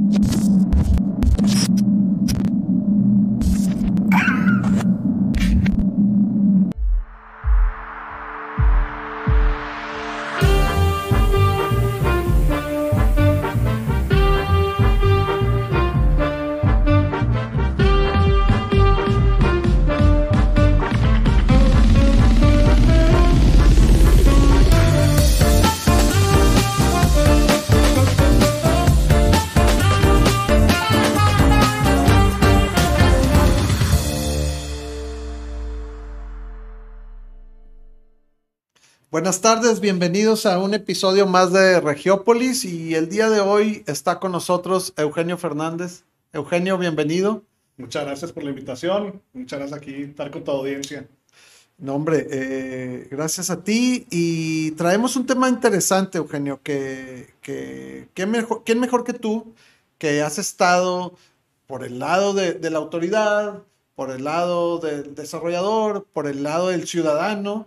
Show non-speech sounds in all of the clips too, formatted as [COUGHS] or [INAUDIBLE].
you Buenas tardes, bienvenidos a un episodio más de Regiópolis y el día de hoy está con nosotros Eugenio Fernández. Eugenio, bienvenido. Muchas gracias por la invitación, muchas gracias aquí estar con tu audiencia. No, hombre, eh, gracias a ti y traemos un tema interesante, Eugenio, que, que, mejor, ¿quién mejor que tú que has estado por el lado de, de la autoridad, por el lado del desarrollador, por el lado del ciudadano?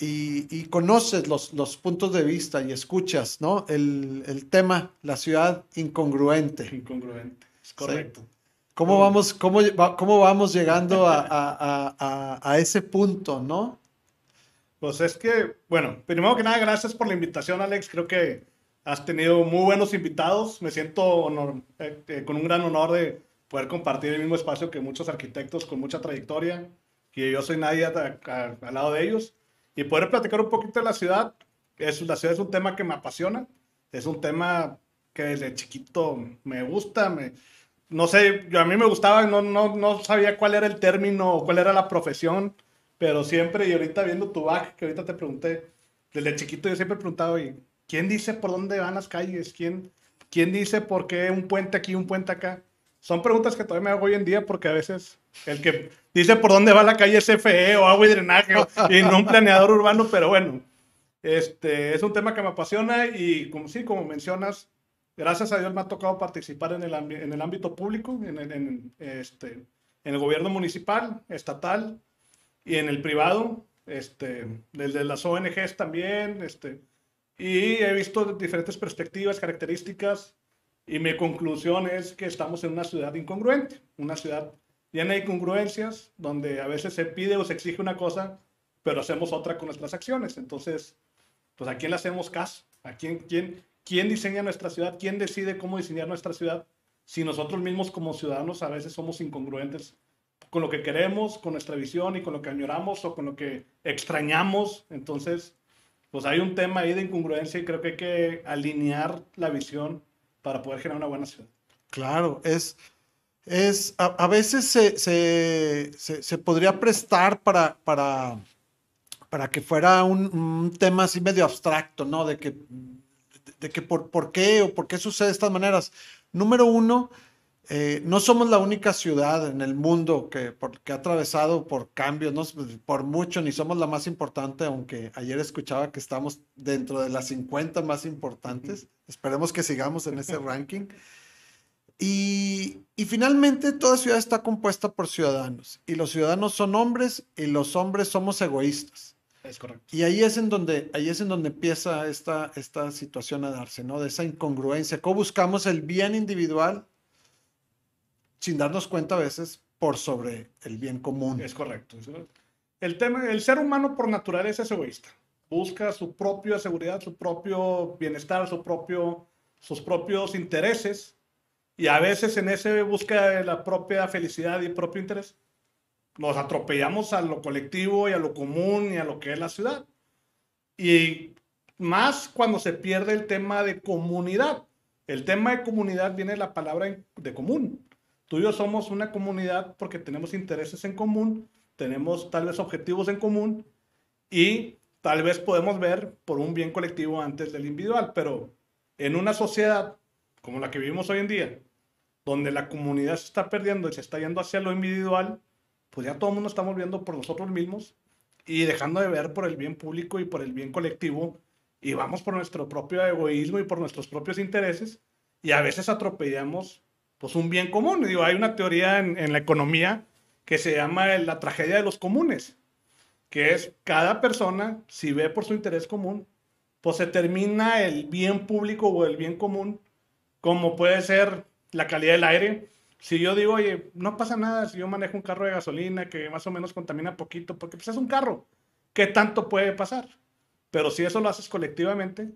Y, conoces los, los, puntos de vista y escuchas, ¿no? El, el tema, la ciudad incongruente. Incongruente, es correcto. ¿Cómo, vamos, cómo, ¿Cómo vamos llegando a, a, a, a, ese punto, no? Pues es que, bueno, primero que nada, gracias por la invitación, Alex. Creo que has tenido muy buenos invitados. Me siento honor, eh, eh, con un gran honor de poder compartir el mismo espacio que muchos arquitectos con mucha trayectoria, que yo soy nadie al lado de ellos y poder platicar un poquito de la ciudad. Es, la ciudad es un tema que me apasiona, es un tema que desde chiquito me gusta, me, no sé, yo, a mí me gustaba, no, no, no sabía cuál era el término, cuál era la profesión, pero siempre, y ahorita viendo tu back, que ahorita te pregunté, desde chiquito yo siempre he preguntado, ¿quién dice por dónde van las calles? ¿Quién, ¿Quién dice por qué un puente aquí, un puente acá? Son preguntas que todavía me hago hoy en día porque a veces el que dice por dónde va la calle es FE o agua y drenaje y no un planeador urbano, pero bueno, este es un tema que me apasiona y como sí, como mencionas, gracias a Dios me ha tocado participar en el, en el ámbito público, en el, en, este, en el gobierno municipal, estatal y en el privado, este, desde las ONGs también, este, y he visto diferentes perspectivas, características y mi conclusión es que estamos en una ciudad incongruente, una ciudad de incongruencias, donde a veces se pide o se exige una cosa, pero hacemos otra con nuestras acciones. Entonces, pues ¿a quién le hacemos caso? ¿A quién, quién, quién diseña nuestra ciudad? ¿Quién decide cómo diseñar nuestra ciudad? Si nosotros mismos como ciudadanos a veces somos incongruentes con lo que queremos, con nuestra visión y con lo que añoramos o con lo que extrañamos. Entonces, pues hay un tema ahí de incongruencia y creo que hay que alinear la visión para poder generar una buena ciudad. Claro, es, es a, veces se, se, se, podría prestar para, para, para que fuera un, tema así medio abstracto, ¿no? De que, de que por, por qué o por qué sucede de estas maneras. Número uno, eh, no somos la única ciudad en el mundo que, que ha atravesado por cambios, no por mucho, ni somos la más importante, aunque ayer escuchaba que estamos dentro de las 50 más importantes. Esperemos que sigamos en ese ranking. Y, y, finalmente toda ciudad está compuesta por ciudadanos y los ciudadanos son hombres y los hombres somos egoístas. Es correcto. Y ahí es en donde, ahí es en donde empieza esta, esta situación a darse, ¿no? De esa incongruencia. ¿Cómo buscamos el bien individual sin darnos cuenta a veces por sobre el bien común. Es correcto. El, tema, el ser humano por naturaleza es egoísta. Busca su propia seguridad, su propio bienestar, su propio, sus propios intereses. Y a veces en ese búsqueda de la propia felicidad y propio interés, nos atropellamos a lo colectivo y a lo común y a lo que es la ciudad. Y más cuando se pierde el tema de comunidad. El tema de comunidad viene de la palabra de común. Tú y yo somos una comunidad porque tenemos intereses en común, tenemos tal vez objetivos en común y tal vez podemos ver por un bien colectivo antes del individual, pero en una sociedad como la que vivimos hoy en día, donde la comunidad se está perdiendo y se está yendo hacia lo individual, pues ya todo el mundo estamos viendo por nosotros mismos y dejando de ver por el bien público y por el bien colectivo y vamos por nuestro propio egoísmo y por nuestros propios intereses y a veces atropellamos pues un bien común. Digo, hay una teoría en, la economía que se llama la tragedia de los comunes, que es cada persona, si ve por su interés común, pues se termina el bien público o el bien común, como puede ser la calidad del aire. Si yo digo, oye, no pasa nada si yo manejo un carro de gasolina que más o menos contamina poquito, porque pues es un carro, ¿qué tanto puede pasar? Pero si eso lo haces colectivamente,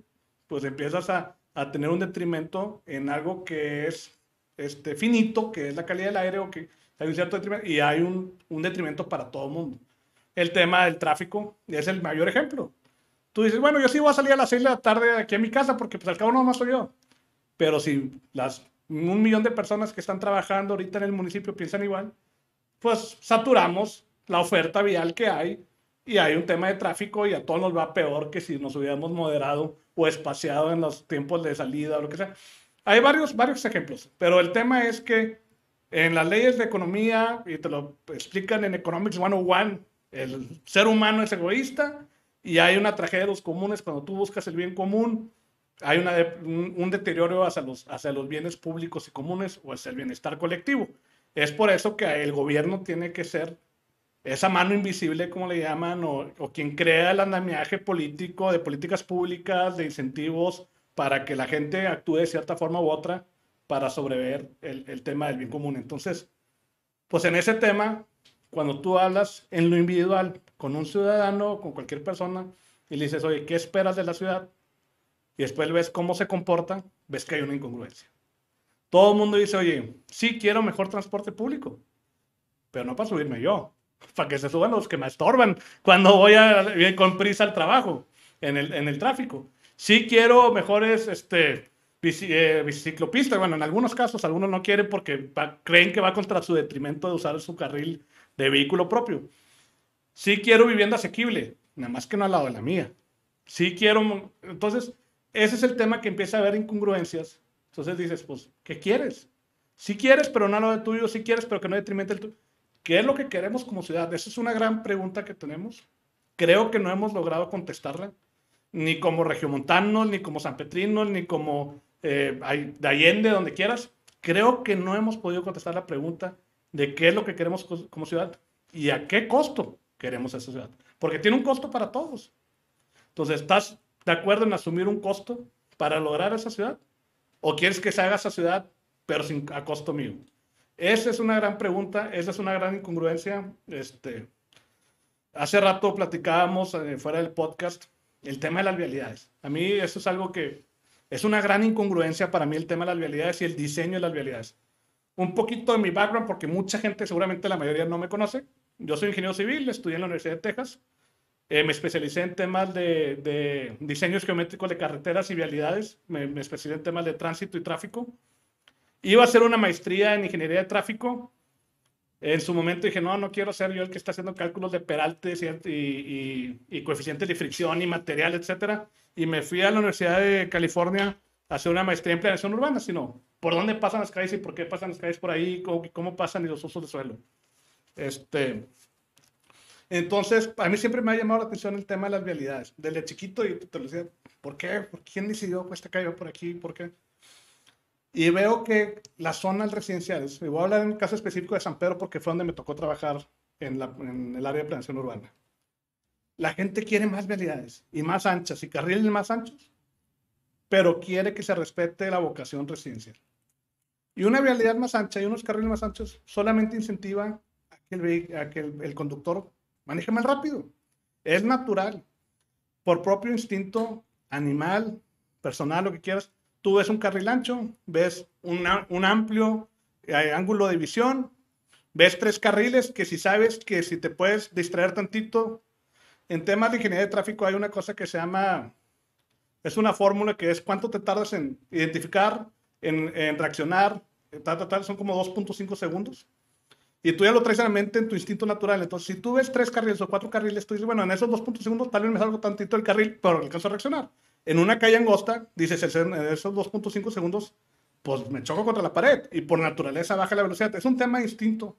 pues empiezas a, a tener un detrimento en algo que es este, finito, que es la calidad del aire, o que hay un cierto detrimento, y hay un, un detrimento para todo el mundo. El tema del tráfico es el mayor ejemplo. Tú dices, bueno, yo sí voy a salir a las 6 de la tarde aquí a mi casa porque pues al cabo no más soy yo. Pero si las un millón de personas que están trabajando ahorita en el municipio piensan igual, pues saturamos la oferta vial que hay y hay un tema de tráfico y a todos nos va peor que si nos hubiéramos moderado o espaciado en los tiempos de salida o lo que sea. Hay varios, varios ejemplos, pero el tema es que en las leyes de economía, y te lo explican en Economics 101, el ser humano es egoísta y hay una tragedia de los comunes cuando tú buscas el bien común hay un, deterioro hacia los, hacia los bienes públicos y comunes o hacia el bienestar colectivo. Es por eso que el gobierno tiene que ser esa mano invisible, como le llaman, o, o, quien crea el andamiaje político de políticas públicas, de incentivos, para que la gente actúe de cierta forma u otra para sobrever el, el tema del bien común. Entonces, pues en ese tema, cuando tú hablas en lo individual con un ciudadano, con cualquier persona, y le dices, oye, ¿qué esperas de la ciudad? Y después ves cómo se comporta, ves que hay una incongruencia. Todo el mundo dice, oye, sí quiero mejor transporte público, pero no para subirme yo, [LAUGHS] para que se suban los que me estorban cuando voy a, con prisa al trabajo, en el, en el tráfico. Sí quiero mejores este, eh, biciclopistas, bueno, en algunos casos, algunos no quieren porque creen que va contra su detrimento de usar su carril de vehículo propio. Sí quiero vivienda asequible, nada más que no al lado de la mía. Sí quiero, entonces, ese es el tema que empieza a haber incongruencias. Entonces dices, pues, ¿qué quieres? Si quieres, pero no lo de tuyo, si quieres, pero que no detrimente el tuyo. ¿Qué es lo que queremos como ciudad? Esa es una gran pregunta que tenemos. Creo que no hemos logrado contestarla, ni como regiomontanos, ni como sanpetrinos, ni como eh, de Allende, donde quieras. Creo que no hemos podido contestar la pregunta de qué es lo que queremos como ciudad y a qué costo queremos esa ciudad. Porque tiene un costo para todos. Entonces, estás de acuerdo en asumir un costo para lograr esa ciudad? ¿O quieres que se haga esa ciudad, pero sin, a costo mío? Esa es una gran pregunta, esa es una gran incongruencia. Este, hace rato platicábamos eh, fuera del podcast el tema de las vialidades. A mí eso es algo que es una gran incongruencia para mí el tema de las vialidades y el diseño de las vialidades. Un poquito de mi background, porque mucha gente, seguramente la mayoría no me conoce. Yo soy ingeniero civil, estudié en la Universidad de Texas eh, me especialicé en temas de, de, diseños geométricos de carreteras y vialidades. Me, me, especialicé en temas de tránsito y tráfico. Iba a hacer una maestría en ingeniería de tráfico. En su momento dije, no, no quiero ser yo el que está haciendo cálculos de peraltes y, y, y, coeficientes de fricción y material, etcétera. Y me fui a la Universidad de California a hacer una maestría en planeación urbana, sino por dónde pasan las calles y por qué pasan las calles por ahí, cómo, cómo pasan y los usos de suelo. Este, entonces, a mí siempre me ha llamado la atención el tema de las vialidades. Desde chiquito, y te lo decía, ¿por qué? ¿Quién decidió pues esta calle por aquí? ¿Por qué? Y veo que las zonas residenciales, y voy a hablar en el caso específico de San Pedro porque fue donde me tocó trabajar en, la, en el área de planeación urbana. La gente quiere más vialidades y más anchas y carriles más anchos, pero quiere que se respete la vocación residencial. Y una vialidad más ancha y unos carriles más anchos solamente incentiva a que el, a que el, el conductor maneja más rápido. Es natural. Por propio instinto animal, personal, lo que quieras, tú ves un carril ancho, ves un amplio eh, ángulo de visión, ves tres carriles que si sabes que si te puedes distraer tantito, en temas de ingeniería de tráfico hay una cosa que se llama, es una fórmula que es cuánto te tardas en identificar, en, en reaccionar, tal, tal, tal, son como 2.5 segundos. Y tú ya lo traes a la mente en tu instinto natural. Entonces, si tú ves tres carriles o cuatro carriles, tú dices, bueno, en esos dos puntos segundos tal vez me salgo tantito el carril, pero alcanzo a reaccionar. En una calle angosta, dices, en esos 2.5 segundos, pues me choco contra la pared y por naturaleza baja la velocidad. Es un tema de instinto.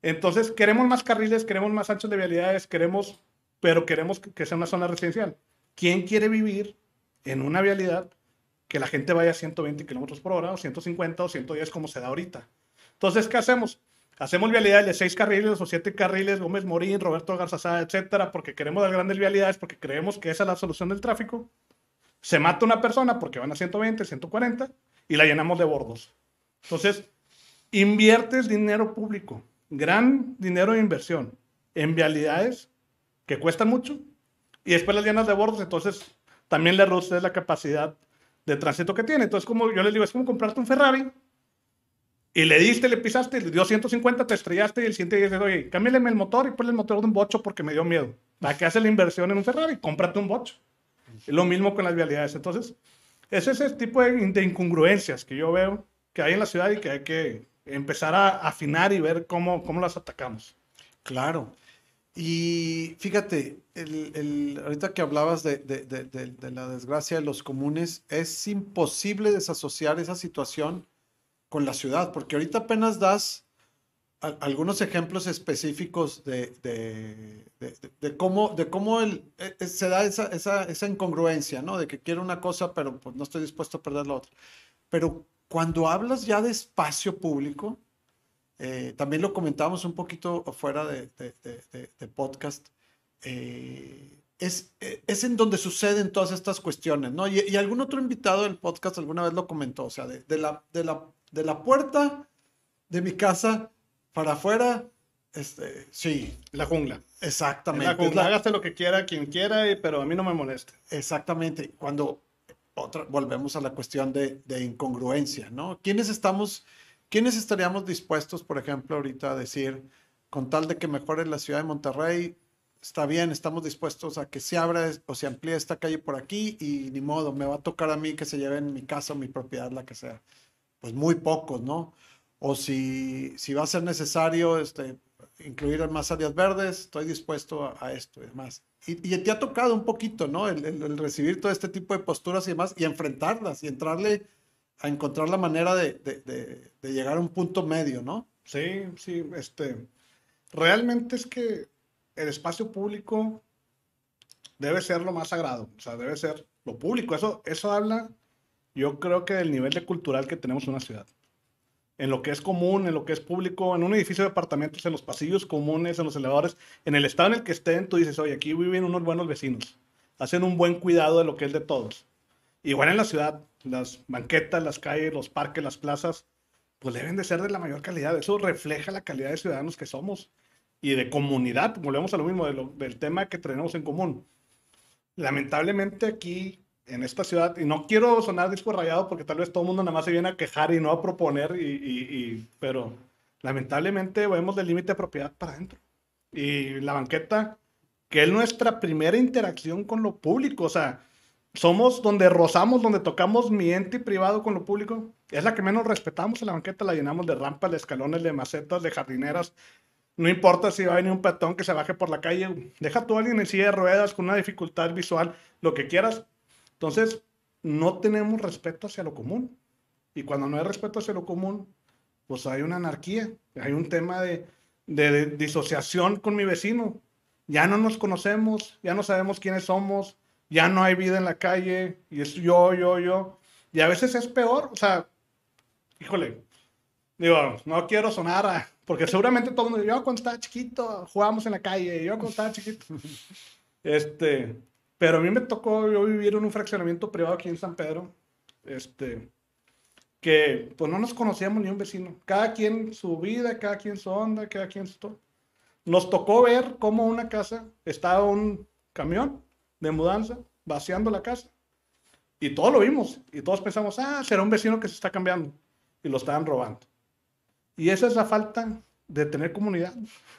Entonces, queremos más carriles, queremos más anchos de vialidades, queremos, pero queremos que sea una zona residencial. ¿Quién quiere vivir en una vialidad que la gente vaya a 120 kilómetros por hora o 150 o 110 como se da ahorita? Entonces, ¿qué hacemos? Hacemos vialidades de seis carriles o siete carriles, Gómez Morín, Roberto Garzazada, etcétera, porque queremos dar grandes vialidades, porque creemos que esa es la solución del tráfico. Se mata una persona porque van a 120, 140 y la llenamos de bordos. Entonces, inviertes dinero público, gran dinero de inversión en vialidades que cuestan mucho y después las llenas de bordos, entonces también le reduces la capacidad de tránsito que tiene. Entonces, como yo les digo, es como comprarte un Ferrari y le diste, le pisaste, le dio 150, te estrellaste y el siguiente día dices, oye, cámbiale el motor y ponle el motor de un bocho porque me dio miedo. ¿Para qué haces la inversión en un Ferrari? Cómprate un bocho. Es lo mismo con las vialidades. Entonces, es ese tipo de, incongruencias que yo veo que hay en la ciudad y que hay que empezar a afinar y ver cómo, cómo las atacamos. Claro. Y fíjate, el, el, ahorita que hablabas de, de, de, la desgracia de los comunes, es imposible desasociar esa situación con la ciudad, porque ahorita apenas das algunos ejemplos específicos de, cómo, de cómo el, e, e, se da esa, esa, esa, incongruencia, ¿no? De que quiero una cosa, pero pues, no estoy dispuesto a perder la otra. Pero cuando hablas ya de espacio público, eh, también lo comentábamos un poquito fuera de, podcast, eh, es, e, es, en donde suceden todas estas cuestiones, ¿no? Y, y, algún otro invitado del podcast alguna vez lo comentó, o sea, de, la, de, la, de la puerta de mi casa para afuera, este, sí. La jungla. Exactamente. La jungla. Hágase lo que quiera, quien quiera, pero a mí no me moleste. Exactamente. Cuando otra, volvemos a la cuestión de, de incongruencia, ¿no? ¿Quiénes estamos, quiénes estaríamos dispuestos, por ejemplo, ahorita a decir, con tal de que mejore la ciudad de Monterrey, está bien, estamos dispuestos a que se abra o se amplíe esta calle por aquí y ni modo, me va a tocar a mí que se lleve en mi casa o mi propiedad, la que sea. Pues muy pocos, ¿no? o si, si va a ser necesario este, incluir más áreas verdes, estoy dispuesto a, esto y demás. Y, te ha tocado un poquito, ¿no? El, el, recibir todo este tipo de posturas y demás y enfrentarlas y entrarle a encontrar la manera de, de, de, llegar a un punto medio, ¿no? Sí, sí, este, realmente es que el espacio público debe ser lo más sagrado, o sea, debe ser lo público. Eso, eso habla, yo creo que del nivel de cultural que tenemos en una ciudad en lo que es común, en lo que es público, en un edificio de apartamentos, en los pasillos comunes, en los elevadores, en el estado en el que estén, tú dices, oye, aquí viven unos buenos vecinos, hacen un buen cuidado de lo que es de todos. Igual en la ciudad, las banquetas, las calles, los parques, las plazas, pues deben de ser de la mayor calidad. Eso refleja la calidad de ciudadanos que somos y de comunidad. Volvemos a lo mismo del tema que tenemos en común. Lamentablemente aquí en esta ciudad, y no quiero sonar disco rayado porque tal vez todo el mundo nada más se viene a quejar y no a proponer, y, y, pero lamentablemente vemos del límite de propiedad para adentro. Y la banqueta, que es nuestra primera interacción con lo público, o sea, somos donde rozamos, donde tocamos mi ente privado con lo público, es la que menos respetamos en la banqueta, la llenamos de rampas, de escalones, de macetas, de jardineras. No importa si va a venir un petón que se baje por la calle, deja tú a alguien en silla de ruedas con una dificultad visual, lo que quieras, entonces, no tenemos respeto hacia lo común. Y cuando no hay respeto hacia lo común, pues hay una anarquía, hay un tema de, disociación con mi vecino. Ya no nos conocemos, ya no sabemos quiénes somos, ya no hay vida en la calle, y es yo, yo, yo. Y a veces es peor, o sea, híjole, digo, no quiero sonar a, porque seguramente todo el mundo, yo cuando estaba chiquito jugábamos en la calle, yo cuando estaba chiquito. [LAUGHS] Este, pero a mí me tocó yo vivir en un fraccionamiento privado aquí en San Pedro, este, que pues no nos conocíamos ni un vecino. Cada quien su vida, cada quien su onda, cada quien su todo. Nos tocó ver cómo una casa estaba un camión de mudanza vaciando la casa. Y todos lo vimos. Y todos pensamos, ah, será un vecino que se está cambiando. Y lo estaban robando. Y esa es la falta de tener comunidad.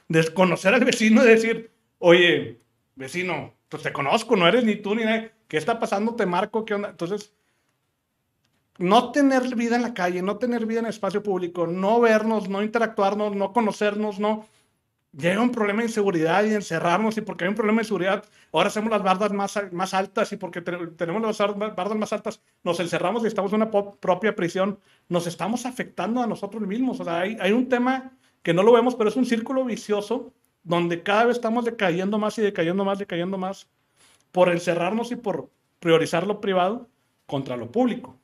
De conocer al vecino y decir, oye, vecino, pues te conozco, no eres ni tú ni nadie. ¿Qué está pasando? Te marco, ¿qué onda? Entonces, no tener vida en la calle, no tener vida en el espacio público, no vernos, no interactuarnos, no conocernos, no. Llega un problema de inseguridad y encerrarnos, y porque hay un problema de seguridad, ahora hacemos las bardas más, más altas, y porque tenemos las bardas más altas, nos encerramos y estamos en una propia prisión, nos estamos afectando a nosotros mismos. O sea, hay, hay un tema que no lo vemos, pero es un círculo vicioso donde cada vez estamos decayendo más y decayendo más, decayendo más, por encerrarnos y por priorizar lo privado contra lo público.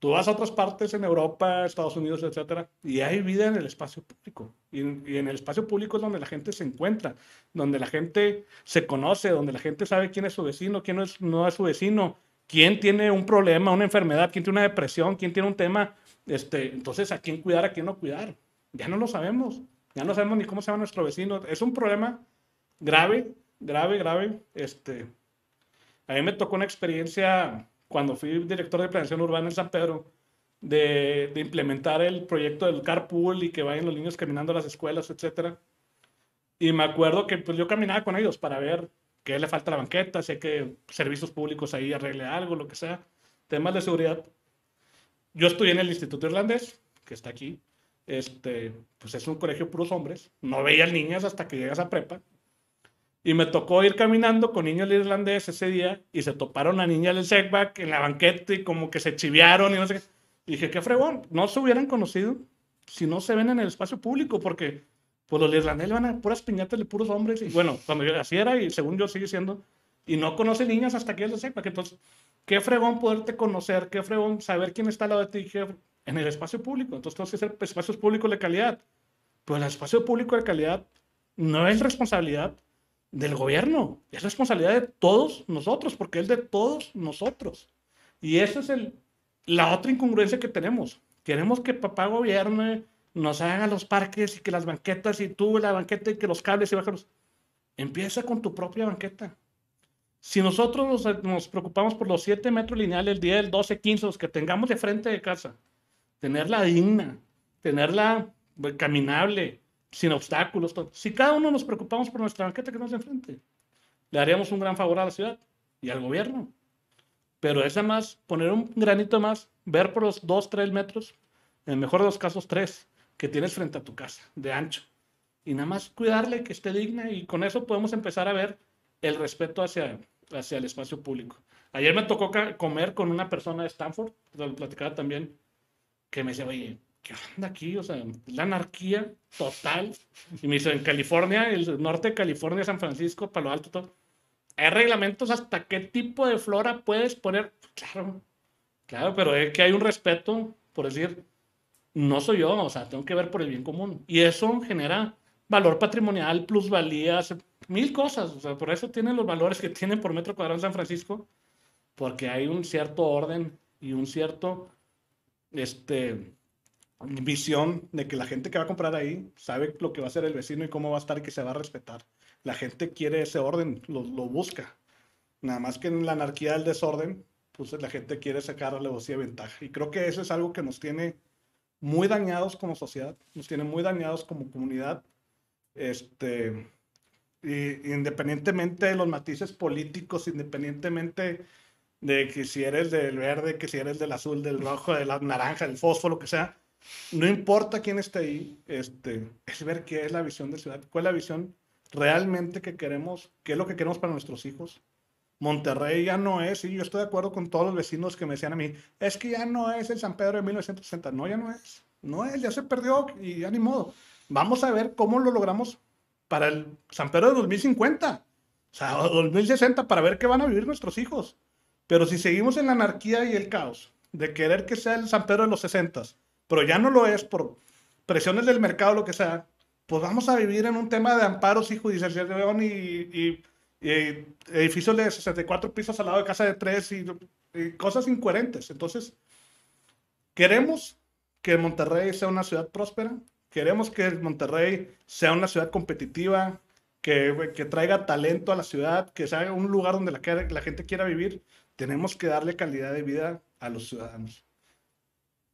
Tú vas a otras partes en Europa, Estados Unidos, etcétera, y hay vida en el espacio público. Y, en el espacio público es donde la gente se encuentra, donde la gente se conoce, donde la gente sabe quién es su vecino, quién no es, no es su vecino, quién tiene un problema, una enfermedad, quién tiene una depresión, quién tiene un tema. Este, entonces, ¿a quién cuidar, a quién no cuidar? Ya no lo sabemos. Ya no sabemos ni cómo se llama nuestro vecino. Es un problema grave, grave, grave. Este, a mí me tocó una experiencia cuando fui director de planeación urbana en San Pedro, de, implementar el proyecto del carpool y que vayan los niños caminando a las escuelas, etc. Y me acuerdo que pues, yo caminaba con ellos para ver qué le falta la banqueta, hay que servicios públicos ahí arregle algo, lo que sea, temas de seguridad. Yo estudié en el Instituto Irlandés, que está aquí. Este, pues es un colegio puros hombres. No veía niñas hasta que llegas a prepa. Y me tocó ir caminando con niños irlandés ese día y se toparon a niñas del setback en la banqueta y como que se chiviaron y no sé qué. Y dije, qué fregón, no se hubieran conocido si no se ven en el espacio público, porque pues los irlandeses van a puras piñatas de puros hombres. Y bueno, cuando yo así era y según yo sigue siendo, y no conoce niñas hasta que es el setback. Entonces, qué fregón poderte conocer, qué fregón saber quién está al lado de ti en el espacio público. Entonces, tenemos que ser espacios públicos de calidad. Pues el espacio público de calidad no es responsabilidad del gobierno, es responsabilidad de todos nosotros, porque es de todos nosotros. Y esa es el, la otra incongruencia que tenemos. Queremos que papá gobierne, nos haga los parques y que las banquetas y tú la banqueta y que los cables y bajarlos. Empieza con tu propia banqueta. Si nosotros nos, preocupamos por los 7 metros lineales, el día del 12, 15, los que tengamos de frente de casa, tenerla digna, tenerla pues, caminable, sin obstáculos. Si cada uno nos preocupamos por nuestra banqueta que nos enfrente, le haríamos un gran favor a la ciudad y al gobierno. Pero es más poner un granito más, ver por los 2, 3 metros, en el mejor de los casos 3, que tienes frente a tu casa, de ancho. Y nada más cuidarle que esté digna y con eso podemos empezar a ver el respeto hacia, hacia el espacio público. Ayer me tocó comer con una persona de Stanford, lo platicaba también, que me decía, oye, ¿qué onda aquí? O sea, la anarquía total. Y me dice, en California, el norte de California, San Francisco, Palo Alto, todo. Hay reglamentos hasta qué tipo de flora puedes poner. Claro, claro, pero es que hay un respeto por decir, no soy yo, o sea, tengo que ver por el bien común. Y eso genera valor patrimonial, plusvalías, mil cosas. O sea, por eso tienen los valores que tienen por metro cuadrado en San Francisco, porque hay un cierto orden y un cierto, este, visión de que la gente que va a comprar ahí sabe lo que va a hacer el vecino y cómo va a estar y que se va a respetar. La gente quiere ese orden, lo, lo busca. Nada más que en la anarquía del desorden, pues la gente quiere sacar alevosía de ventaja. Y creo que eso es algo que nos tiene muy dañados como sociedad, nos tiene muy dañados como comunidad. Este, independientemente de los matices políticos, independientemente de que si eres del verde, que si eres del azul, del rojo, de la naranja, del fósforo, lo que sea, no importa quién esté ahí, este, es ver qué es la visión de ciudad, cuál es la visión realmente que queremos, qué es lo que queremos para nuestros hijos. Monterrey ya no es, y yo estoy de acuerdo con todos los vecinos que me decían a mí, es que ya no es el San Pedro de 1960. No, ya no es. No es, ya se perdió y ya ni modo. Vamos a ver cómo lo logramos para el San Pedro de 2050. O sea, 2060 para ver qué van a vivir nuestros hijos. Pero si seguimos en la anarquía y el caos de querer que sea el San Pedro de los 60 pero ya no lo es por presiones del mercado, lo que sea, pues vamos a vivir en un tema de amparos y judicialización y, y, edificios de 64 pisos al lado de casa de tres y, cosas incoherentes. Entonces, queremos que Monterrey sea una ciudad próspera, queremos que Monterrey sea una ciudad competitiva, que, que, traiga talento a la ciudad, que sea un lugar donde la gente quiera vivir, tenemos que darle calidad de vida a los ciudadanos.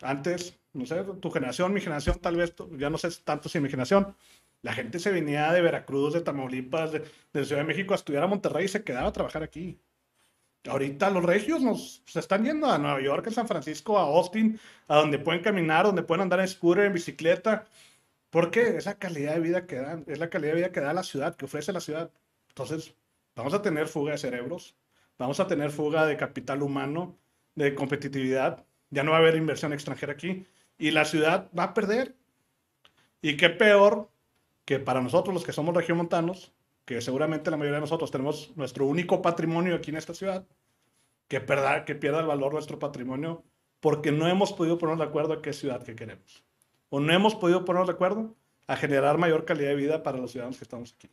Antes no sé, tu generación, mi generación, tal vez, ya no sé tanto si mi generación, la gente se venía de Veracruz, de Tamaulipas, de, Ciudad de México a estudiar a Monterrey y se quedaba a trabajar aquí. Ahorita los regios nos se están yendo a Nueva York, a San Francisco, a Austin, a donde pueden caminar, donde pueden andar en scooter, en bicicleta. porque Es la calidad de vida que da, es la calidad de vida que da la ciudad, que ofrece la ciudad. Entonces, vamos a tener fuga de cerebros, vamos a tener fuga de capital humano, de competitividad. Ya no va a haber inversión extranjera aquí y la ciudad va a perder. Y qué peor que para nosotros los que somos regiomontanos, que seguramente la mayoría de nosotros tenemos nuestro único patrimonio aquí en esta ciudad, que, pierda el valor nuestro patrimonio porque no hemos podido ponernos de acuerdo a qué ciudad que queremos. O no hemos podido ponernos de acuerdo a generar mayor calidad de vida para los ciudadanos que estamos aquí.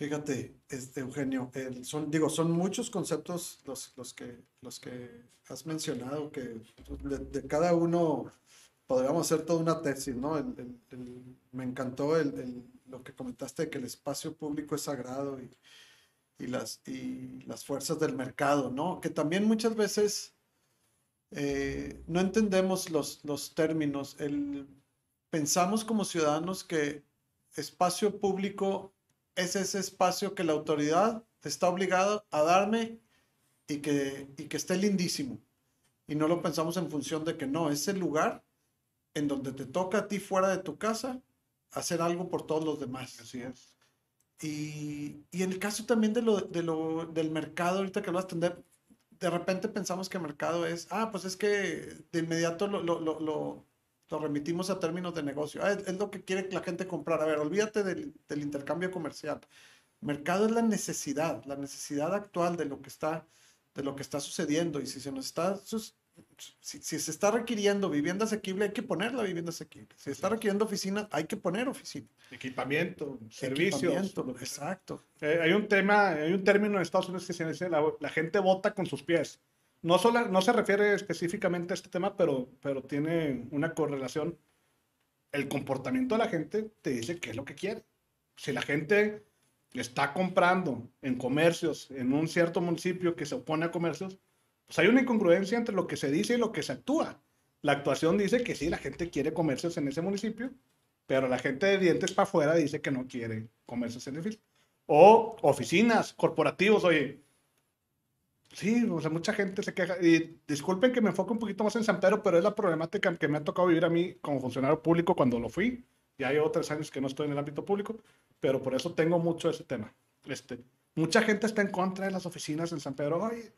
Fíjate, este, Eugenio, son, digo, son muchos conceptos los, los, que, los que has mencionado, que de, cada uno podríamos hacer toda una tesis, ¿no? me encantó lo que comentaste de que el espacio público es sagrado y, las, y las fuerzas del mercado, ¿no? Que también muchas veces eh, no entendemos los, los términos. Pensamos como ciudadanos que espacio público es ese espacio que la autoridad está obligada a darme y que, y que esté lindísimo. Y no lo pensamos en función de que no, es el lugar en donde te toca a ti fuera de tu casa hacer algo por todos los demás. Así es. Y, y en el caso también de lo, de lo, del mercado, ahorita que lo vas a atender, de repente pensamos que mercado es, ah, pues es que de inmediato lo, lo, lo, lo remitimos a términos de negocio. Ah, es, lo que quiere la gente comprar. A ver, olvídate del, del, intercambio comercial. Mercado es la necesidad, la necesidad actual de lo que está, de lo que está sucediendo. Y si se nos está, si, si se está requiriendo vivienda asequible, hay que poner la vivienda asequible. Si se está requiriendo oficina, hay que poner oficina. Equipamiento, servicios. exacto. Eh, hay un tema, hay un término en Estados Unidos que se dice la, la gente vota con sus pies no, solo, no se refiere específicamente a este tema, pero, pero tiene una correlación. El comportamiento de la gente te dice qué es lo que quiere. Si la gente está comprando en comercios en un cierto municipio que se opone a comercios, pues hay una incongruencia entre lo que se dice y lo que se actúa. La actuación dice que sí, la gente quiere comercios en ese municipio, pero la gente de dientes para afuera dice que no quiere comercios en ese O oficinas, corporativos, oye, Sí, o sea, mucha gente se queja. Y disculpen que me enfoque un poquito más en San Pedro, pero es la problemática que me ha tocado vivir a mí como funcionario público cuando lo fui. Ya llevo tres años que no estoy en el ámbito público, pero por eso tengo mucho ese tema. Este, mucha gente está en contra de las oficinas en San Pedro. Oye,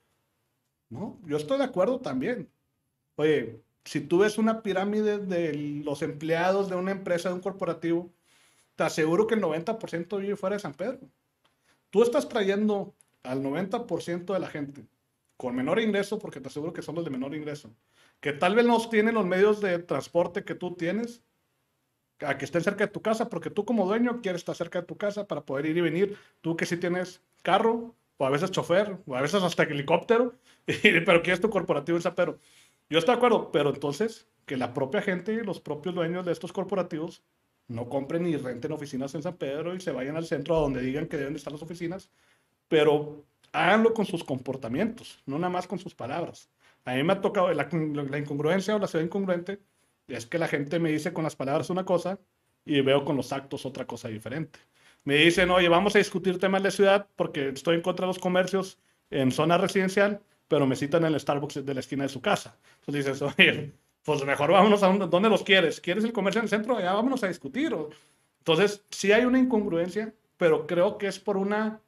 no, yo estoy de acuerdo también. Oye, si tú ves una pirámide de los empleados de una empresa, de un corporativo, te aseguro que el 90% vive fuera de San Pedro. Tú estás trayendo al 90% de la gente con menor ingreso, porque te aseguro que son los de menor ingreso, que tal vez no tienen los medios de transporte que tú tienes, a que estén cerca de tu casa, porque tú como dueño quieres estar cerca de tu casa para poder ir y venir, tú que sí tienes carro, o a veces chofer, o a veces hasta helicóptero, [LAUGHS] pero quieres tu corporativo en Zapero. Yo estoy de acuerdo, pero entonces que la propia gente y los propios dueños de estos corporativos no compren ni renten oficinas en San Pedro y se vayan al centro a donde digan que deben estar las oficinas pero háganlo con sus comportamientos, no nada más con sus palabras. A mí me ha tocado la, incongruencia o la ciudad incongruente, es que la gente me dice con las palabras una cosa y veo con los actos otra cosa diferente. Me dicen, oye, vamos a discutir temas de ciudad porque estoy en contra de los comercios en zona residencial, pero me citan en el Starbucks de la esquina de su casa. Entonces dices, [LAUGHS] oye, pues mejor vámonos a dónde los quieres. ¿Quieres el comercio en el centro? Ya vámonos a discutir. Entonces, sí hay una incongruencia, pero creo que es por una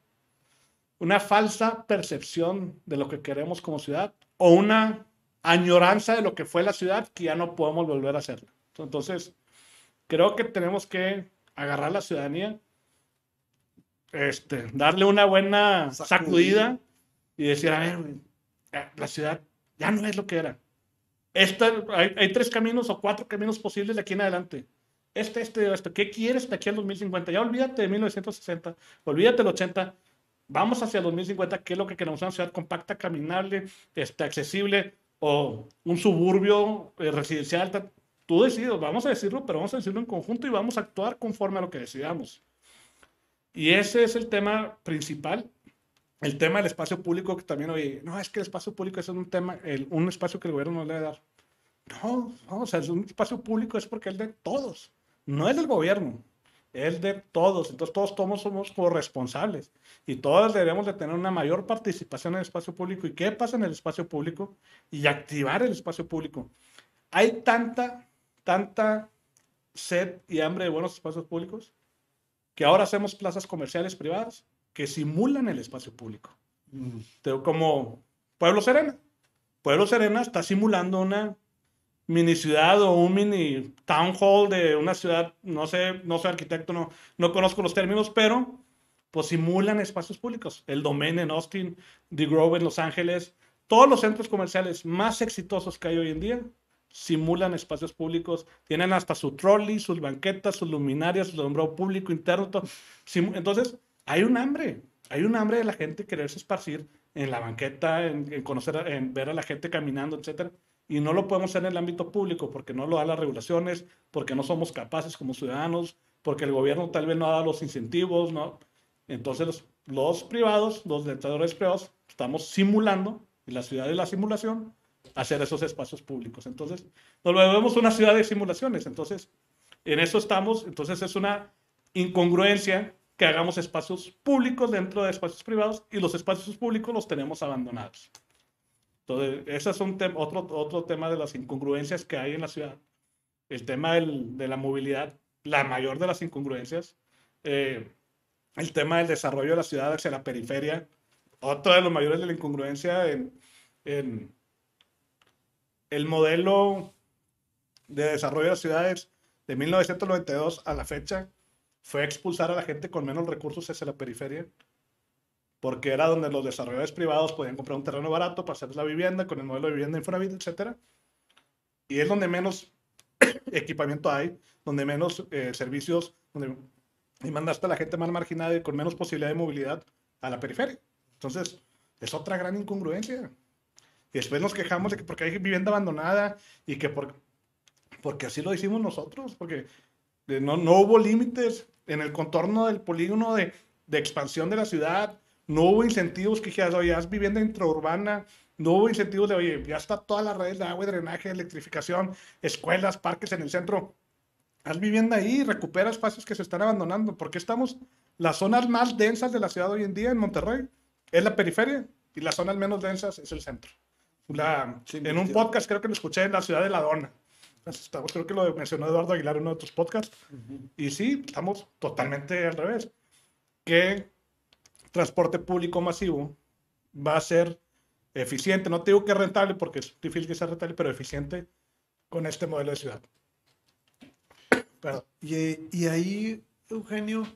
una falsa percepción de lo que queremos como ciudad o una añoranza de lo que fue la ciudad que ya no podemos volver a hacerla. Entonces, creo que tenemos que agarrar la ciudadanía, este, darle una buena sacudida y decir, a ver, la ciudad ya no es lo que era. Esta, hay, hay, tres caminos o cuatro caminos posibles de aquí en adelante. Este, este, este. ¿Qué quieres de aquí al 2050? Ya olvídate de 1960, olvídate del 80 vamos hacia 2050, ¿qué es lo que queremos? Una ciudad compacta, caminable, este, accesible o un suburbio eh, residencial. Tú decides, vamos a decirlo, pero vamos a decirlo en conjunto y vamos a actuar conforme a lo que decidamos. Y ese es el tema principal. El tema del espacio público, que también, oye, no, es que el espacio público es un tema, el, un espacio que el gobierno no le debe dar. No, no, o sea, es un espacio público es porque es de todos, no es del gobierno es de todos, entonces todos, todos somos corresponsables y todos deberíamos de tener una mayor participación en el espacio público. ¿Y qué pasa en el espacio público? Y activar el espacio público. Hay tanta, tanta sed y hambre de buenos espacios públicos que ahora hacemos plazas comerciales privadas que simulan el espacio público. Mm. Como Pueblo Serena. Pueblo Serena está simulando una mini ciudad o un mini town hall de una ciudad, no sé, no soy arquitecto, no, no conozco los términos, pero pues simulan espacios públicos. El Domain en Austin, The Grove en Los Ángeles, todos los centros comerciales más exitosos que hay hoy en día simulan espacios públicos, tienen hasta su trolley, sus banquetas, sus luminarias, su alumbrado público interno. Entonces, hay un hambre, hay un hambre de la gente quererse esparcir en la banqueta, en, conocer, en ver a la gente caminando, etcétera. Y no lo podemos hacer en el ámbito público porque no lo dan las regulaciones, porque no somos capaces como ciudadanos, porque el gobierno tal vez no da los incentivos, ¿no? Entonces los, privados, los dentadores privados, estamos simulando, en la ciudad de la simulación, hacer esos espacios públicos. Entonces, nos volvemos una ciudad de simulaciones. Entonces, en eso estamos. Entonces, es una incongruencia que hagamos espacios públicos dentro de espacios privados y los espacios públicos los tenemos abandonados. Entonces, ese es un otro, otro tema de las incongruencias que hay en la ciudad. El tema del, de la movilidad, la mayor de las incongruencias. Eh, el tema del desarrollo de la ciudad hacia la periferia, otro de los mayores de la incongruencia en, en el modelo de desarrollo de las ciudades de 1992 a la fecha fue expulsar a la gente con menos recursos hacia la periferia, porque era donde los desarrolladores privados podían comprar un terreno barato para hacer la vivienda con el modelo de vivienda Infonavit, etc. Y es donde menos [COUGHS] equipamiento hay, donde menos eh, servicios, donde y mandaste a la gente más marginada y con menos posibilidad de movilidad a la periferia. Entonces, es otra gran incongruencia. Y después nos quejamos de que porque hay vivienda abandonada y que por, porque así lo hicimos nosotros, porque no, no hubo límites en el contorno del polígono de, de expansión de la ciudad, no hubo incentivos que dijeras, oye, haz vivienda intraurbana, no hubo incentivos de, oye, ya está toda la red de agua y drenaje, electrificación, escuelas, parques en el centro, haz vivienda ahí, recupera espacios que se están abandonando, porque estamos, las zonas más densas de la ciudad hoy en día en Monterrey es la periferia y las zonas menos densas es el centro. La, en un podcast creo que lo escuché en la ciudad de La Dona. Estamos, creo que lo mencionó Eduardo Aguilar en uno de otros podcasts. Y sí, estamos totalmente al revés. ¿Qué transporte público masivo va a ser eficiente? No te digo que rentable porque es difícil que sea rentable, pero eficiente con este modelo de ciudad. Y, ahí, Eugenio,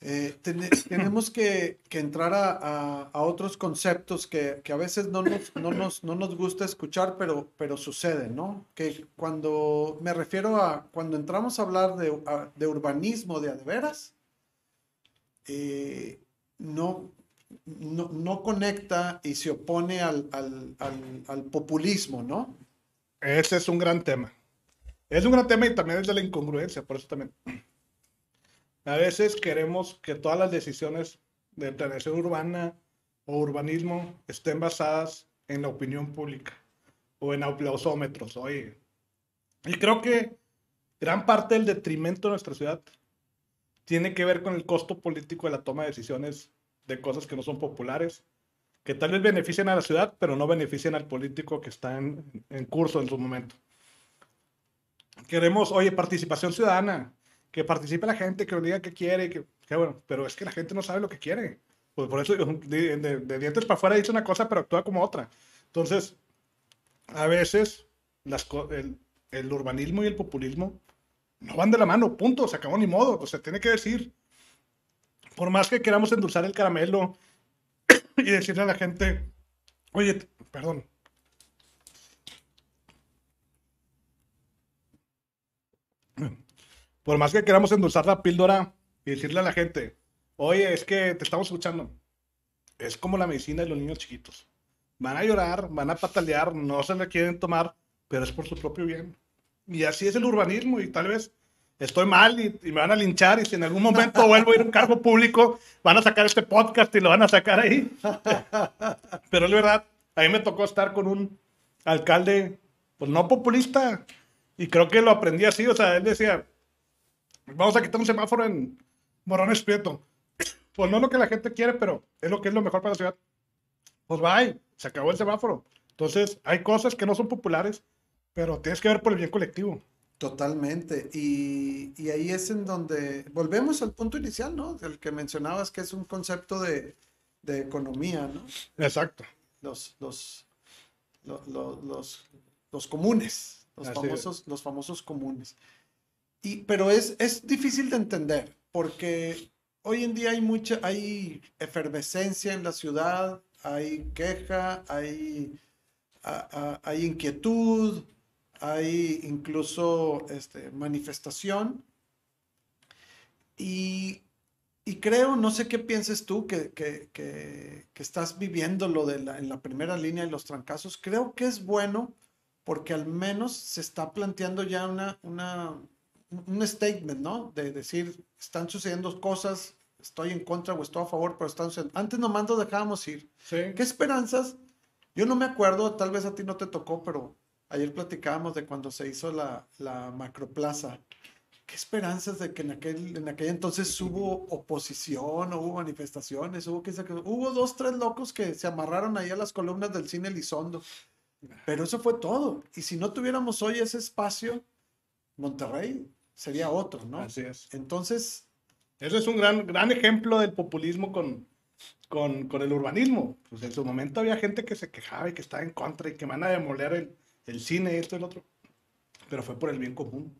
eh, [CLEARS THROAT] tenemos que, entrar a, otros conceptos que, a veces no nos, no nos, gusta escuchar, pero, pero sucede, ¿no? Que cuando me refiero a cuando entramos a hablar de, urbanismo de adeveras, eh, no, no, conecta y se opone al, al populismo, ¿no? Ese es un gran tema. Es un gran tema y también es de la incongruencia, por eso también. A veces queremos que todas las decisiones de planeación urbana o urbanismo estén basadas en la opinión pública o en aplausómetros. Oye, y creo que gran parte del detrimento de nuestra ciudad tiene que ver con el costo político de la toma de decisiones de cosas que no son populares, que tal vez beneficien a la ciudad, pero no beneficien al político que está en, curso en su momento. Queremos, oye, participación ciudadana, que participe la gente, que diga qué quiere, que, bueno, pero es que la gente no sabe lo que quiere. Pues por eso de, de, dientes para afuera dice una cosa, pero actúa como otra. Entonces, a veces el, urbanismo y el populismo no van de la mano, punto, se acabó ni modo, o sea, tiene que decir, por más que queramos endulzar el caramelo [COUGHS] y decirle a la gente, oye, perdón, [COUGHS] por más que queramos endulzar la píldora y decirle a la gente, oye, es que te estamos escuchando, es como la medicina de los niños chiquitos. Van a llorar, van a patalear, no se la quieren tomar, pero es por su propio bien. Y así es el urbanismo y tal vez estoy mal y, me van a linchar y si en algún momento vuelvo a ir a un cargo público, van a sacar este podcast y lo van a sacar ahí. [LAUGHS] Pero es verdad, a mí me tocó estar con un alcalde, pues no populista, y creo que lo aprendí así, o sea, él decía, vamos a quitar un semáforo en Morones Prieto. Pues no es lo que la gente quiere, pero es lo que es lo mejor para la ciudad. Pues bye, se acabó el semáforo. Entonces, hay cosas que no son populares, pero tienes que ver por el bien colectivo. Totalmente. Y, y, ahí es en donde volvemos al punto inicial, ¿no? Del que mencionabas que es un concepto de, de economía, ¿no? Exacto. Los, los, los, los, los comunes los, famosos, los famosos comunes. Y, pero es, es difícil de entender porque hoy en día hay mucha, hay efervescencia en la ciudad, hay queja, hay, hay inquietud, hay incluso este, manifestación. Y y creo, no sé qué pienses tú, que, que, que, que estás viviendo lo de la, en la primera línea y los trancazos, creo que es bueno porque al menos se está planteando ya una, una, un statement, ¿no? De decir, están sucediendo cosas, estoy en contra o estoy a favor, pero están sucediendo. Antes nomás nos dejábamos ir. Sí. ¿Qué esperanzas? Yo no me acuerdo, tal vez a ti no te tocó, pero ayer platicábamos de cuando se hizo la, la macroplaza. ¿Qué esperanzas de que en aquel, en aquel entonces hubo oposición, hubo manifestaciones, hubo, que hubo dos, tres locos que se amarraron ahí a las columnas del cine Elizondo? Pero eso fue todo. Y si no tuviéramos hoy ese espacio, Monterrey sería otro, ¿no? Así es. Entonces, Eso es un gran, gran ejemplo del populismo con, con, con el urbanismo. Pues en su momento había gente que se quejaba y que estaba en contra y que van a demoler el, el cine, esto y el otro. Pero fue por el bien común.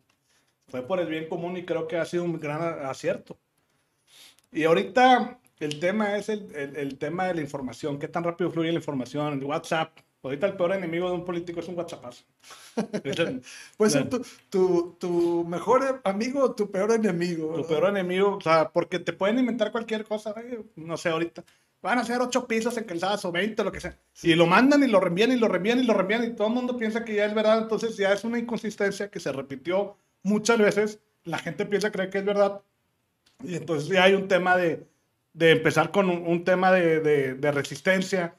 Fue por el bien común y creo que ha sido un gran a- acierto. Y ahorita el tema es el, el, el tema de la información. ¿Qué tan rápido fluye la información? El WhatsApp. Ahorita el peor enemigo de un político es un WhatsAppazo. [LAUGHS] Pues la- tu, tu, tu mejor amigo o tu peor enemigo. Tu ¿verdad? peor enemigo, o sea, porque te pueden inventar cualquier cosa, güey, no sé, ahorita. Van a hacer ocho pisos en calzadas o 20, lo que sea. Y lo mandan y lo reenvían y lo reenvían y lo reenvían y todo el mundo piensa que ya es verdad. Entonces ya es una inconsistencia que se repitió muchas veces. La gente piensa creer que es verdad. Y entonces ya hay un tema de, de empezar con un, un tema de, de- de resistencia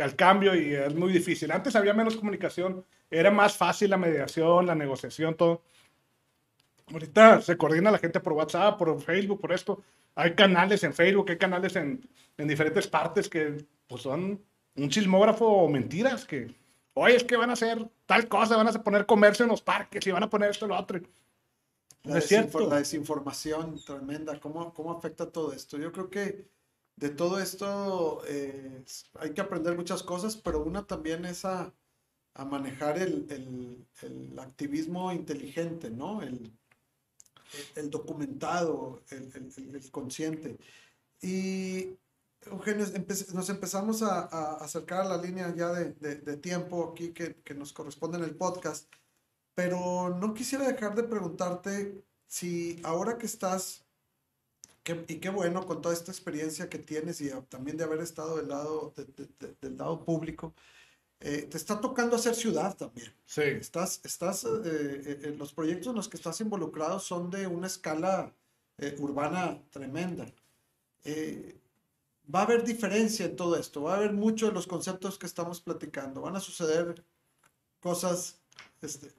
al cambio y es muy difícil. Antes había menos comunicación, era más fácil la mediación, la negociación, todo. Ahorita se coordina la gente por WhatsApp, por Facebook, por esto. Hay canales en Facebook, hay canales en, en diferentes partes que pues, son un chismógrafo o mentiras que, oye, es que van a hacer tal cosa, van a poner comercio en los parques y van a poner esto y lo otro. La, No es cierto. la desinformación tremenda, ¿cómo, ¿cómo afecta todo esto? Yo creo que de todo esto eh, hay que aprender muchas cosas, pero una también es a, a manejar el, el- el activismo inteligente, ¿no? El, el documentado, el, el- el- consciente. Y, Eugenio, nos empezamos a, a acercar a la línea ya de, de- tiempo aquí que, que nos corresponde en el podcast. Pero no quisiera dejar de preguntarte si ahora que estás, que- y qué bueno con toda esta experiencia que tienes y también de haber estado del lado, de- del lado público, eh, te está tocando hacer ciudad también. Sí. Estás, estás, eh, eh, eh, los proyectos en los que estás involucrado son de una escala eh, urbana tremenda. Va a haber diferencia en todo esto, va a haber mucho de los conceptos que estamos platicando, van a suceder cosas este,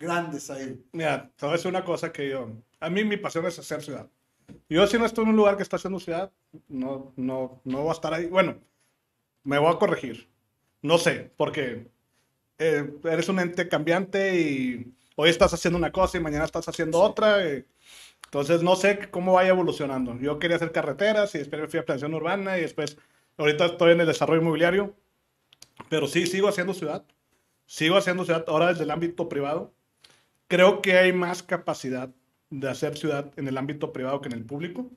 grandes ahí. Mira, te voy a decir una cosa que yo, a mí mi pasión es hacer ciudad. Yo si no estoy en un lugar que está haciendo ciudad, no, no, no voy a estar ahí. Bueno, me voy a corregir. No sé, porque eh, eres un ente cambiante y hoy estás haciendo una cosa y mañana estás haciendo otra. eh. entonces no sé cómo vaya evolucionando. Yo quería hacer carreteras y después me fui a planeación urbana y después ahorita estoy en el desarrollo inmobiliario. Pero sí, sigo haciendo ciudad. Sigo haciendo ciudad ahora desde el ámbito privado creo que hay más capacidad de hacer ciudad en el ámbito privado que en el público.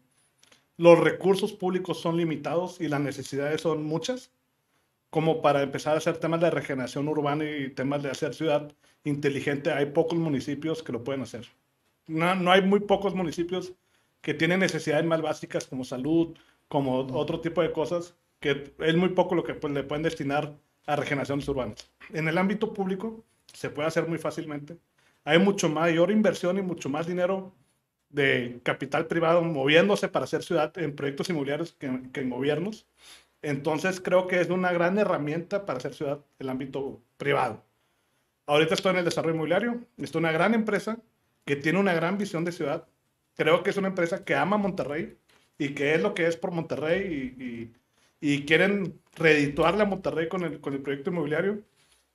Los recursos públicos son limitados y las necesidades son muchas, como para empezar a hacer temas de regeneración urbana y temas de hacer ciudad inteligente. Hay pocos municipios que lo pueden hacer. No, no hay muy pocos municipios que tienen necesidades más básicas como salud, como otro tipo de cosas, que es muy poco lo que pues, le pueden destinar a regeneraciones urbanas. En el ámbito público se puede hacer muy fácilmente hay mucho mayor inversión y mucho más dinero de capital privado moviéndose para hacer ciudad en proyectos inmobiliarios que, que en gobiernos. Entonces creo que es una gran herramienta para hacer ciudad el ámbito privado. Ahorita estoy en el desarrollo inmobiliario, en una gran empresa que tiene una gran visión de ciudad. Creo que es una empresa que ama Monterrey y que es lo que es por Monterrey y, y, y quieren redituarle a Monterrey con el, con el proyecto inmobiliario.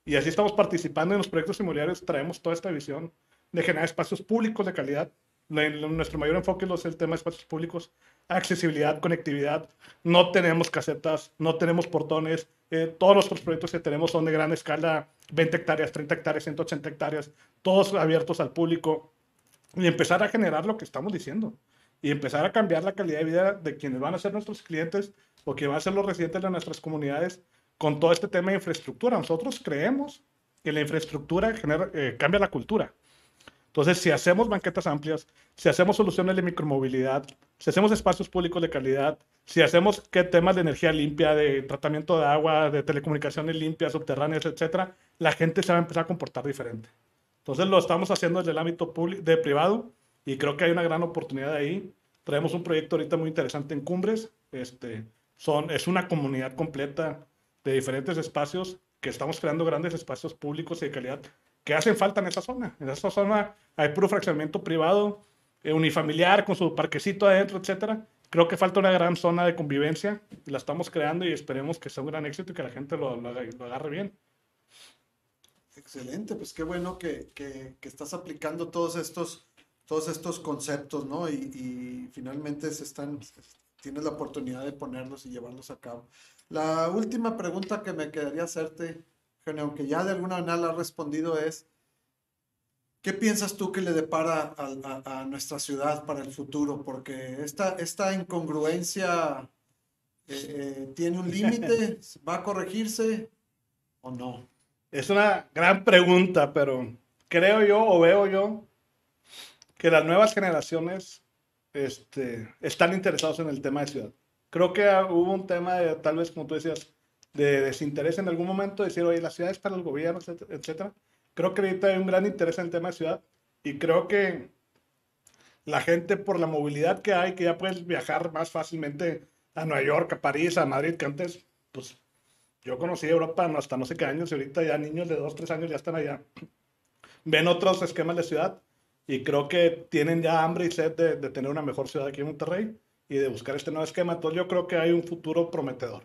Y así estamos participando en los proyectos inmobiliarios, traemos toda esta visión de generar espacios públicos de calidad. Nuestro mayor enfoque es el tema de espacios públicos, accesibilidad, conectividad. No tenemos casetas, no tenemos portones. eh, todos nuestros proyectos que tenemos son de gran escala, 20 hectáreas, 30 hectáreas, 180 hectáreas, todos abiertos al público. Y empezar a generar lo que estamos diciendo. Y empezar a cambiar la calidad de vida de quienes van a ser nuestros clientes o que van a ser los residentes de nuestras comunidades con todo este tema de infraestructura. Nosotros creemos que la infraestructura genera, eh, cambia la cultura. Entonces, si hacemos banquetas amplias, si hacemos soluciones de micromovilidad, si hacemos espacios públicos de calidad, si hacemos ¿qué, temas de energía limpia, de tratamiento de agua, de telecomunicaciones limpias, subterráneas, etcétera, la gente se va a empezar a comportar diferente. Entonces, lo estamos haciendo desde el ámbito de privado y creo que hay una gran oportunidad ahí. Traemos un proyecto ahorita muy interesante en Cumbres. Este, son, es una comunidad completa de diferentes espacios que estamos creando grandes espacios públicos y de calidad que hacen falta en esa zona. En esa zona hay puro fraccionamiento privado, eh, unifamiliar, con su parquecito adentro, etcétera. Creo que falta una gran zona de convivencia la estamos creando y esperemos que sea un gran éxito y que la gente lo, lo, agarre bien. Excelente, pues qué bueno que, que, que, estás aplicando todos estos, todos estos conceptos, ¿no? Y, y finalmente se están, tienes la oportunidad de ponerlos y llevarlos a cabo. La última pregunta que me quedaría hacerte, aunque ya de alguna manera la has respondido, es, ¿qué piensas tú que le depara a, a, nuestra ciudad para el futuro? Porque esta, esta incongruencia eh, eh, tiene un límite, [LAUGHS] ¿va a corregirse o no? Es una gran pregunta, pero creo yo o veo yo que las nuevas generaciones este, están interesados en el tema de ciudad. Creo que hubo un tema de, tal vez, como tú decías, de desinterés en algún momento, decir, oye, la ciudad es para el gobierno, etcétera. Creo que ahorita hay un gran interés en el tema de ciudad y creo que la gente, por la movilidad que hay, que ya puedes viajar más fácilmente a Nueva York, a París, a Madrid, que antes, pues yo conocí Europa hasta no sé qué años y ahorita ya niños de 2, 3 años ya están allá. Ven otros esquemas de ciudad y creo que tienen ya hambre y sed de, de tener una mejor ciudad aquí en Monterrey y de buscar este nuevo esquema. Entonces yo creo que hay un futuro prometedor.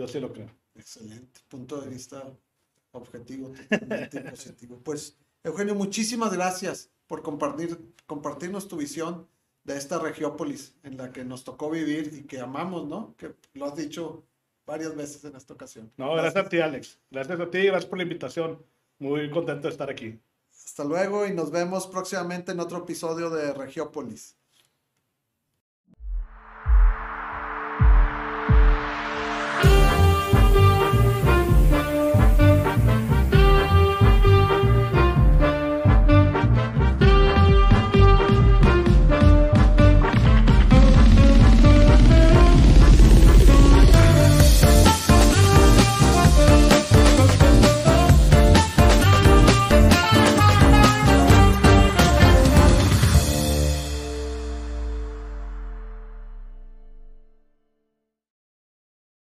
Yo sí lo creo. Excelente. Punto de vista objetivo, totalmente [LAUGHS] positivo. Pues, Eugenio, muchísimas gracias por compartir, compartirnos tu visión de esta regiópolis en la que nos tocó vivir y que amamos, ¿no? Que lo has dicho varias veces en esta ocasión. No, gracias, gracias a ti, Alex. Gracias a ti, gracias por la invitación. Muy contento de estar aquí. Hasta luego y nos vemos próximamente en otro episodio de Regiópolis.